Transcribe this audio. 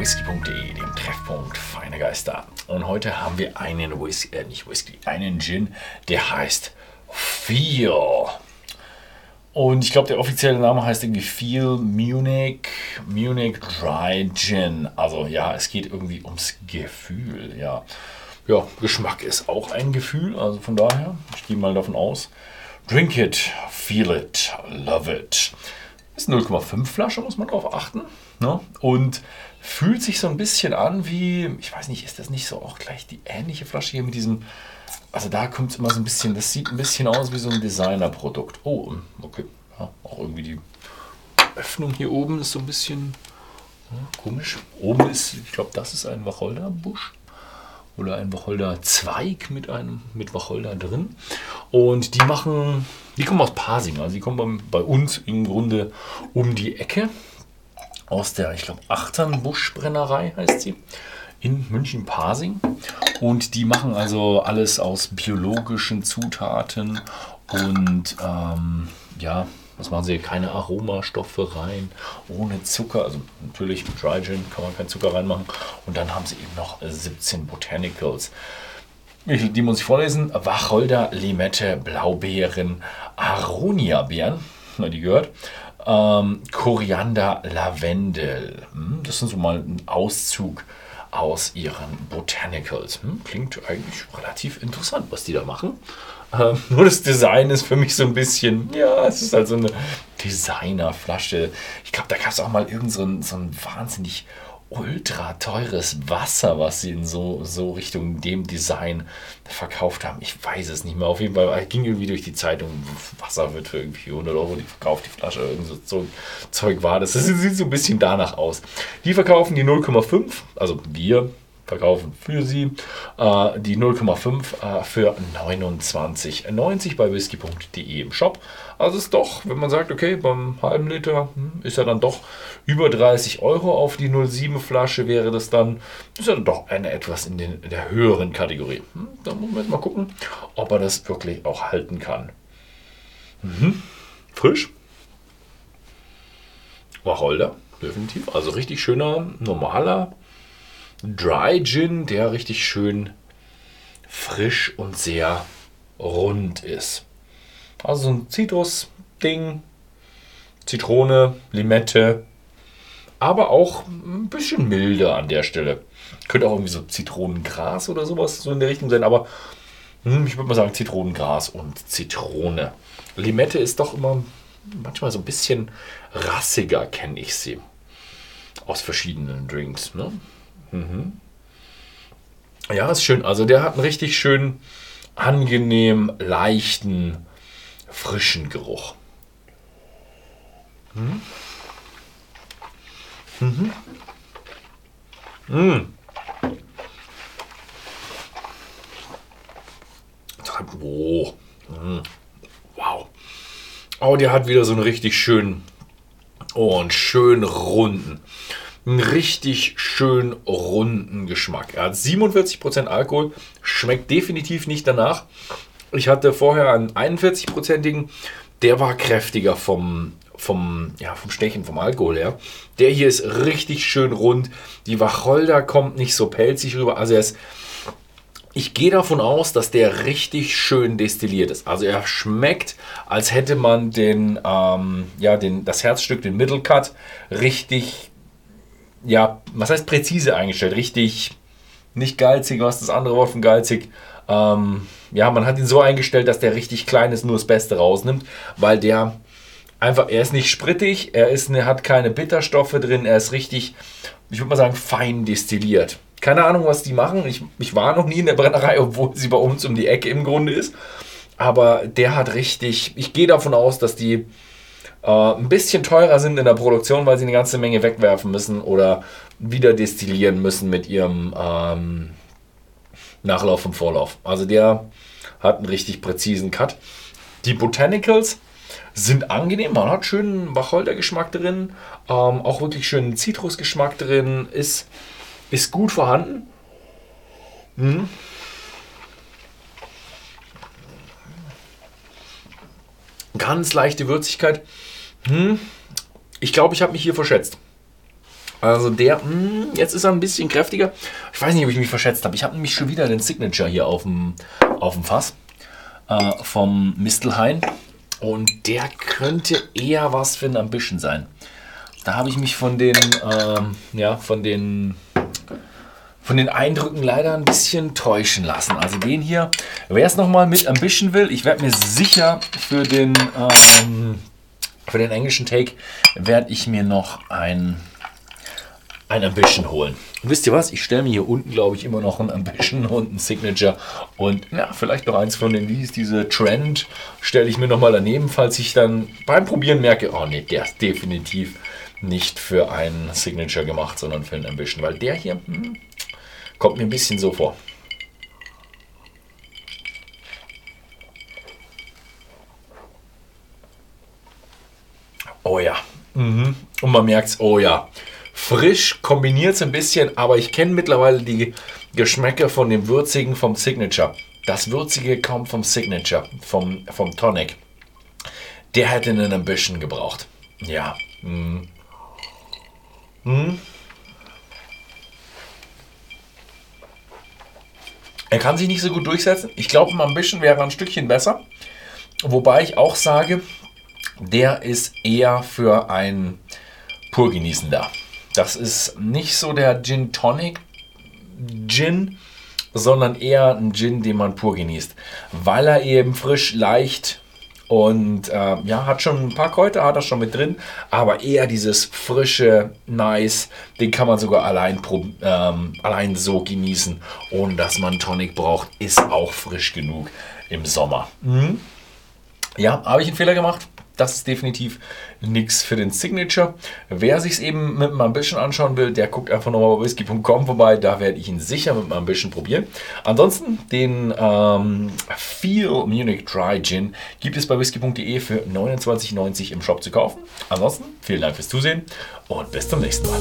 whisky.de, dem Treffpunkt Feine Geister. Und heute haben wir einen Whisky, äh nicht Whisky, einen Gin, der heißt Feel. Und ich glaube, der offizielle Name heißt irgendwie Feel Munich, Munich Dry Gin. Also ja, es geht irgendwie ums Gefühl, ja. Ja, Geschmack ist auch ein Gefühl, also von daher, ich gehe mal davon aus. Drink it, feel it, love it. Ist 0,5 Flasche, muss man drauf achten. Ne? Und fühlt sich so ein bisschen an wie, ich weiß nicht, ist das nicht so auch gleich die ähnliche Flasche hier mit diesem, also da kommt es immer so ein bisschen, das sieht ein bisschen aus wie so ein Designerprodukt. Oh, okay, ja, auch irgendwie die Öffnung hier oben ist so ein bisschen ja, komisch. Oben ist, ich glaube, das ist ein Wacholderbusch oder ein Wacholderzweig mit einem mit Wacholder drin. Und die machen, die kommen aus Pasing, also die kommen bei, bei uns im Grunde um die Ecke aus der, ich glaube, Achternbuschbrennerei heißt sie, in München-Pasing. Und die machen also alles aus biologischen Zutaten und ähm, ja, was machen sie? Keine Aromastoffe rein, ohne Zucker. Also natürlich mit Dry Gin kann man keinen Zucker reinmachen. Und dann haben sie eben noch 17 Botanicals. Die muss ich vorlesen. Wacholder, Limette, Blaubeeren, Aronia-Beeren. Die gehört ähm, Koriander, Lavendel. Hm, das sind so mal ein Auszug aus ihren Botanicals. Hm, klingt eigentlich relativ interessant, was die da machen. Ähm, nur das Design ist für mich so ein bisschen, ja, es ist halt so eine Designerflasche. Ich glaube, da gab es auch mal irgend so so ein wahnsinnig ultra teures Wasser, was sie in so, so Richtung dem Design verkauft haben. Ich weiß es nicht mehr. Auf jeden Fall ging irgendwie durch die Zeitung, Wasser wird für irgendwie 100 Euro die verkauft, die Flasche, irgend so Zeug war das. Das sieht so ein bisschen danach aus. Die verkaufen die 0,5, also wir verkaufen für Sie äh, die 0,5 äh, für 29,90 bei whisky.de im Shop. Also ist doch, wenn man sagt, okay, beim halben Liter hm, ist ja dann doch über 30 Euro auf die 0,7 Flasche wäre das dann, ist ja dann doch eine etwas in, den, in der höheren Kategorie. Hm, da muss man jetzt mal gucken, ob er das wirklich auch halten kann. Mhm. Frisch. Wacholder, definitiv. Also richtig schöner, normaler Dry Gin, der richtig schön frisch und sehr rund ist. Also so ein Zitrus-Ding, Zitrone, Limette, aber auch ein bisschen milder an der Stelle. Könnte auch irgendwie so Zitronengras oder sowas so in der Richtung sein, aber hm, ich würde mal sagen Zitronengras und Zitrone. Limette ist doch immer manchmal so ein bisschen rassiger, kenne ich sie. Aus verschiedenen Drinks. Ne? Mhm. Ja, ist schön. Also der hat einen richtig schön angenehm, leichten, frischen Geruch. Mhm. Mhm. Mhm. Oh. Wow. Oh, der hat wieder so einen richtig schönen, oh, einen schön runden einen richtig schön runden Geschmack. Er hat 47% Alkohol, schmeckt definitiv nicht danach. Ich hatte vorher einen 41%igen, der war kräftiger vom, vom, ja, vom Stechen, vom Alkohol her. Der hier ist richtig schön rund. Die Wacholder kommt nicht so pelzig rüber. Also er ist, ich gehe davon aus, dass der richtig schön destilliert ist. Also er schmeckt, als hätte man den, ähm, ja, den, das Herzstück, den Middle Cut, richtig ja, was heißt präzise eingestellt? Richtig, nicht geizig, was das andere Wort von geizig. Ähm, ja, man hat ihn so eingestellt, dass der richtig klein ist, nur das Beste rausnimmt, weil der einfach, er ist nicht sprittig, er ist, er hat keine Bitterstoffe drin, er ist richtig, ich würde mal sagen, fein destilliert. Keine Ahnung, was die machen. Ich, ich war noch nie in der Brennerei, obwohl sie bei uns um die Ecke im Grunde ist. Aber der hat richtig, ich gehe davon aus, dass die äh, ein bisschen teurer sind in der Produktion, weil sie eine ganze Menge wegwerfen müssen oder wieder destillieren müssen mit ihrem ähm, Nachlauf und Vorlauf. Also der hat einen richtig präzisen Cut. Die Botanicals sind angenehm, man hat schönen Wacholdergeschmack drin, ähm, auch wirklich schönen Zitrusgeschmack drin, ist, ist gut vorhanden. Mhm. Ganz leichte Würzigkeit. Hm, ich glaube, ich habe mich hier verschätzt. Also der, mh, hm, jetzt ist er ein bisschen kräftiger. Ich weiß nicht, ob ich mich verschätzt habe. Ich habe nämlich schon wieder den Signature hier auf dem, auf dem Fass äh, vom Mistelhain. Und der könnte eher was für ein Ambition sein. Da habe ich mich von den, ähm, ja, von den, von den Eindrücken leider ein bisschen täuschen lassen. Also den hier, wer es nochmal mit Ambition will, ich werde mir sicher für den, ähm, für den englischen Take, werde ich mir noch ein ein Ambition holen. Und wisst ihr was? Ich stelle mir hier unten, glaube ich, immer noch ein Ambition und ein Signature. Und ja, vielleicht noch eins von den, wie ist diese Trend, stelle ich mir nochmal daneben, falls ich dann beim Probieren merke, oh ne, der ist definitiv nicht für ein Signature gemacht, sondern für ein Ambition. Weil der hier hm, kommt mir ein bisschen so vor. Oh ja. Mhm. Und man merkt es, oh ja frisch, kombiniert es ein bisschen, aber ich kenne mittlerweile die Geschmäcker von dem Würzigen vom Signature. Das Würzige kommt vom Signature, vom, vom Tonic. Der hätte einen Ambition gebraucht. Ja. Mm. Mm. Er kann sich nicht so gut durchsetzen. Ich glaube, ein Ambition wäre ein Stückchen besser. Wobei ich auch sage, der ist eher für ein Purgenießen da. Das ist nicht so der Gin Tonic Gin, sondern eher ein Gin, den man pur genießt, weil er eben frisch, leicht und äh, ja, hat schon ein paar Kräuter, hat er schon mit drin, aber eher dieses frische, nice, den kann man sogar allein, ähm, allein so genießen, ohne dass man Tonic braucht, ist auch frisch genug im Sommer. Mhm. Ja, habe ich einen Fehler gemacht? Das ist definitiv nichts für den Signature. Wer sich es eben mit einem Ambition anschauen will, der guckt einfach nochmal bei whisky.com vorbei. Da werde ich ihn sicher mit einem Ambition probieren. Ansonsten den ähm, Feel Munich Dry Gin gibt es bei whisky.de für 29,90 im Shop zu kaufen. Ansonsten vielen Dank fürs Zusehen und bis zum nächsten Mal.